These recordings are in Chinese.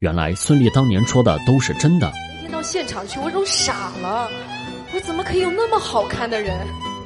原来孙俪当年说的都是真的。那天到现场去，我都傻了，我怎么可以有那么好看的人？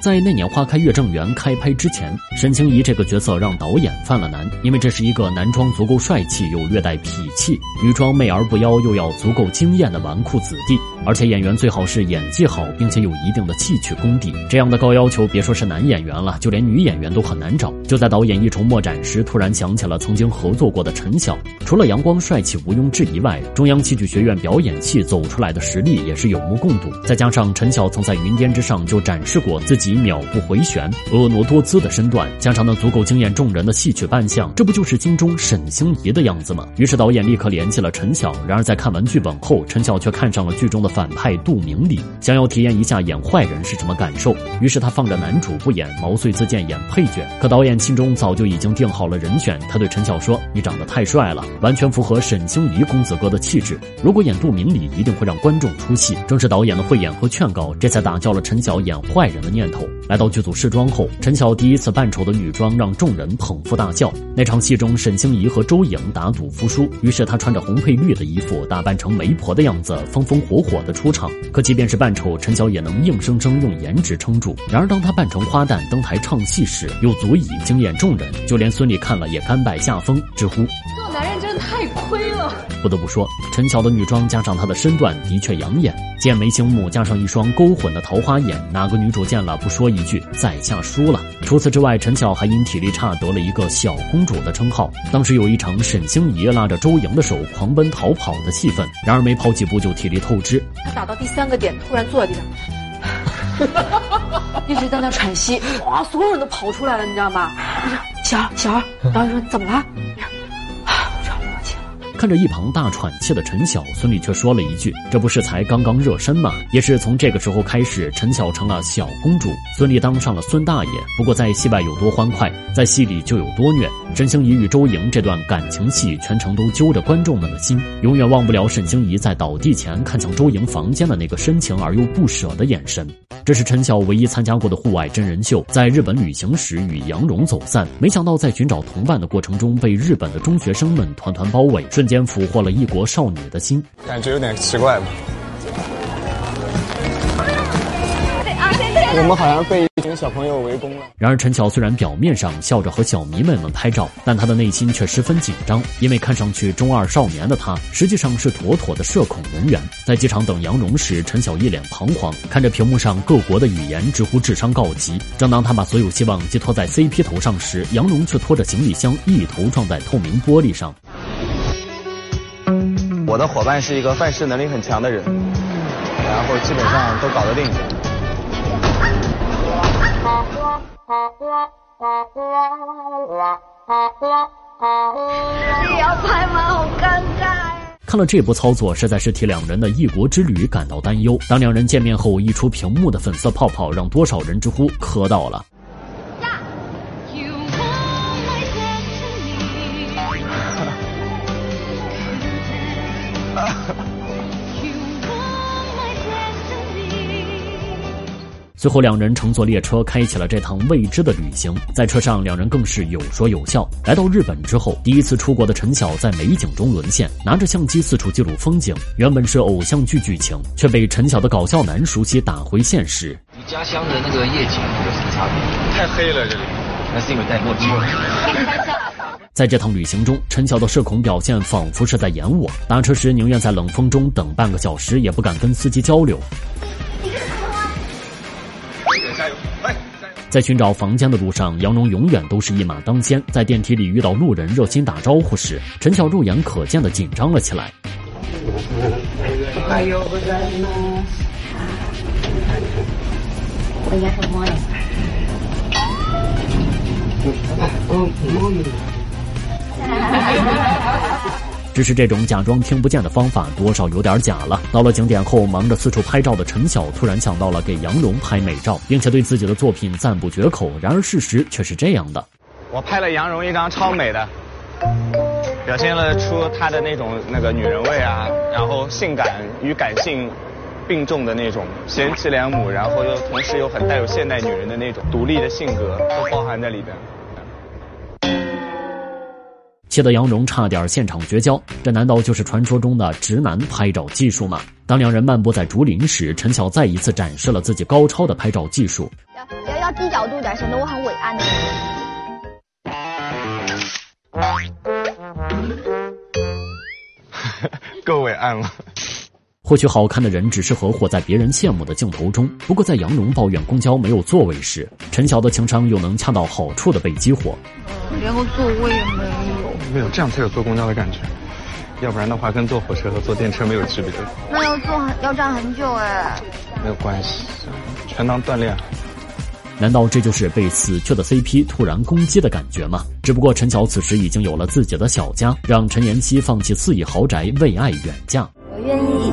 在那年花开月正圆开拍之前，沈清怡这个角色让导演犯了难，因为这是一个男装足够帅气又略带痞气，女装媚而不妖又要足够惊艳的纨绔子弟，而且演员最好是演技好，并且有一定的戏曲功底。这样的高要求，别说是男演员了，就连女演员都很难找。就在导演一筹莫展时，突然想起了曾经合作过的陈晓，除了阳光帅气毋庸置疑外，中央戏剧学院表演系走出来的实力也是有目共睹。再加上陈晓曾在《云巅之上》就展示过自己。秒不回旋、婀娜多姿的身段，加上那足够惊艳众人的戏曲扮相，这不就是心中沈星移的样子吗？于是导演立刻联系了陈晓。然而在看完剧本后，陈晓却看上了剧中的反派杜明礼，想要体验一下演坏人是什么感受。于是他放着男主不演，毛遂自荐演配角。可导演心中早就已经定好了人选，他对陈晓说：“你长得太帅了，完全符合沈星移公子哥的气质。如果演杜明礼，一定会让观众出戏。”正是导演的慧眼和劝告，这才打消了陈晓演坏人的念头。来到剧组试妆后，陈晓第一次扮丑的女装让众人捧腹大笑。那场戏中，沈星移和周颖打赌服输，于是她穿着红配绿的衣服，打扮成媒婆的样子，风风火火的出场。可即便是扮丑，陈晓也能硬生生用颜值撑住。然而当她扮成花旦登台唱戏时，又足以惊艳众人，就连孙俪看了也甘拜下风，直呼。男人真的太亏。不得不说，陈晓的女装加上她的身段的确养眼，剑眉星目加上一双勾魂的桃花眼，哪个女主见了不说一句在下输了？除此之外，陈晓还因体力差得了一个小公主的称号。当时有一场沈星移拉着周莹的手狂奔逃跑的戏份，然而没跑几步就体力透支。他打到第三个点，突然坐在地上，一直在那喘息。哇，所有人都跑出来了，你知道吗？我说小儿小儿，导演说怎么了？看着一旁大喘气的陈晓，孙俪却说了一句：“这不是才刚刚热身吗？”也是从这个时候开始，陈晓成了小公主，孙俪当上了孙大爷。不过在戏外有多欢快，在戏里就有多虐。沈星移与周莹这段感情戏，全程都揪着观众们的心，永远忘不了沈星移在倒地前看向周莹房间的那个深情而又不舍的眼神。这是陈晓唯一参加过的户外真人秀，在日本旅行时与杨蓉走散，没想到在寻找同伴的过程中，被日本的中学生们团团包围，瞬间。俘获了异国少女的心，感觉有点奇怪吧？我们好像被一群小朋友围攻了。然而陈晓虽然表面上笑着和小迷妹们拍照，但他的内心却十分紧张，因为看上去中二少年的他，实际上是妥妥的社恐人员。在机场等杨蓉时，陈晓一脸彷徨，看着屏幕上各国的语言，直呼智商告急。正当他把所有希望寄托在 CP 头上时，杨蓉却拖着行李箱一头撞在透明玻璃上。我的伙伴是一个办事能力很强的人，然后基本上都搞得定。你要拍吗？好尴尬。看了这波操作，实在是替两人的异国之旅感到担忧。当两人见面后，溢出屏幕的粉色泡泡，让多少人直呼磕到了。最后，两人乘坐列车开启了这趟未知的旅行。在车上，两人更是有说有笑。来到日本之后，第一次出国的陈晓在美景中沦陷，拿着相机四处记录风景。原本是偶像剧剧情，却被陈晓的搞笑男熟悉打回现实。你家乡的那个夜景有什么差别？太黑了，这里。那是因为戴墨镜。在这趟旅行中，陈晓的社恐表现仿佛是在演我。打车时宁愿在冷风中等半个小时，也不敢跟司机交流。在寻找房间的路上，杨蓉永远都是一马当先。在电梯里遇到路人热心打招呼时，陈晓肉眼可见的紧张了起来。只是这种假装听不见的方法，多少有点假了。到了景点后，忙着四处拍照的陈晓突然想到了给杨蓉拍美照，并且对自己的作品赞不绝口。然而事实却是这样的：我拍了杨蓉一张超美的，表现了出她的那种那个女人味啊，然后性感与感性并重的那种贤妻良母，然后又同时又很带有现代女人的那种独立的性格，都包含在里边。气得杨蓉差点现场绝交。这难道就是传说中的直男拍照技术吗？当两人漫步在竹林时，陈晓再一次展示了自己高超的拍照技术。要要要低角度点，显得我很伟岸。够伟岸了。或许好看的人只适合活在别人羡慕的镜头中。不过，在杨蓉抱怨公交没有座位时，陈晓的情商又能恰到好处的被激活。连个座位也没有。没有，这样才有坐公交的感觉。要不然的话，跟坐火车和坐电车没有区别。那要坐很要站很久哎。没有关系，全当锻炼。难道这就是被死去的 CP 突然攻击的感觉吗？只不过陈晓此时已经有了自己的小家，让陈妍希放弃四亿豪宅为爱远嫁。我愿意。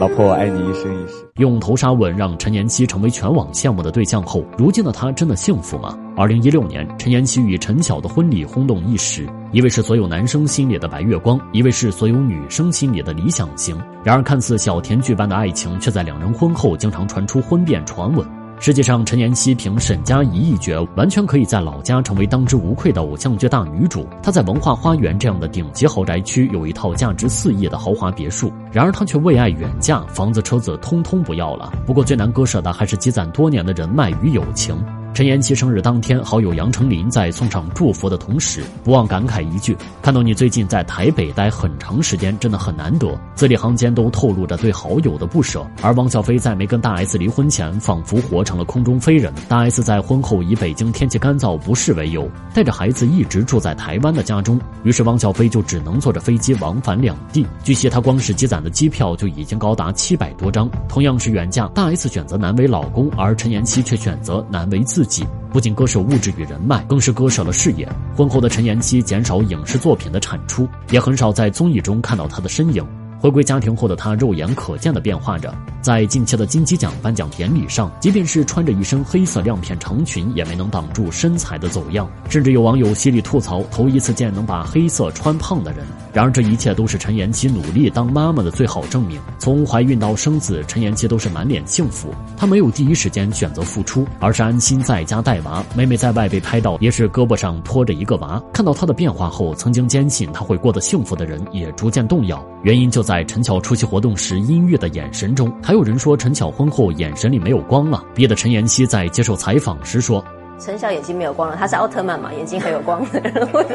老婆，我爱你一生一世。用头纱吻让陈妍希成为全网羡慕的对象后，如今的她真的幸福吗？二零一六年，陈妍希与陈晓的婚礼轰动一时，一位是所有男生心里的白月光，一位是所有女生心里的理想型。然而，看似小甜剧般的爱情，却在两人婚后经常传出婚变传闻。实际上，陈妍希凭沈佳宜一角，完全可以在老家成为当之无愧的偶像剧大女主。她在文化花园这样的顶级豪宅区有一套价值四亿的豪华别墅，然而她却为爱远嫁，房子车子通通不要了。不过最难割舍的还是积攒多年的人脉与友情。陈妍希生日当天，好友杨丞琳在送上祝福的同时，不忘感慨一句：“看到你最近在台北待很长时间，真的很难得。”字里行间都透露着对好友的不舍。而汪小菲在没跟大 S 离婚前，仿佛活成了空中飞人。大 S 在婚后以北京天气干燥不适为由，带着孩子一直住在台湾的家中，于是汪小菲就只能坐着飞机往返两地。据悉，他光是积攒的机票就已经高达七百多张。同样是远嫁，大 S 选择难为老公，而陈妍希却选择难为自。自己不仅割舍物质与人脉，更是割舍了事业。婚后的陈妍希减少影视作品的产出，也很少在综艺中看到她的身影。回归家庭后的她，肉眼可见的变化着。在近期的金鸡奖颁奖典礼上，即便是穿着一身黑色亮片长裙，也没能挡住身材的走样。甚至有网友犀利吐槽：“头一次见能把黑色穿胖的人。”然而，这一切都是陈妍希努力当妈妈的最好证明。从怀孕到生子，陈妍希都是满脸幸福。她没有第一时间选择复出，而是安心在家带娃。每每在外被拍到，也是胳膊上拖着一个娃。看到她的变化后，曾经坚信她会过得幸福的人也逐渐动摇。原因就在在陈巧出席活动时阴郁的眼神中。还有人说陈巧婚后眼神里没有光了，逼得陈妍希在接受采访时说。陈晓眼睛没有光了，他是奥特曼嘛，眼睛很有光的。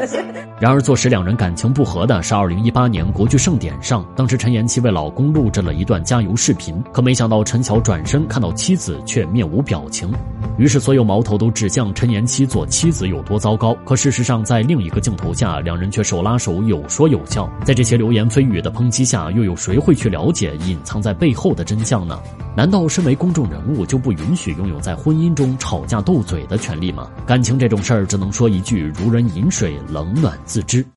然而，坐实两人感情不和的是二零一八年国剧盛典上，当时陈妍希为老公录制了一段加油视频，可没想到陈晓转身看到妻子却面无表情，于是所有矛头都指向陈妍希做妻子有多糟糕。可事实上，在另一个镜头下，两人却手拉手有说有笑。在这些流言蜚语的抨击下，又有谁会去了解隐藏在背后的真相呢？难道身为公众人物就不允许拥有在婚姻中吵架斗嘴的权？利吗？感情这种事儿，只能说一句：如人饮水，冷暖自知。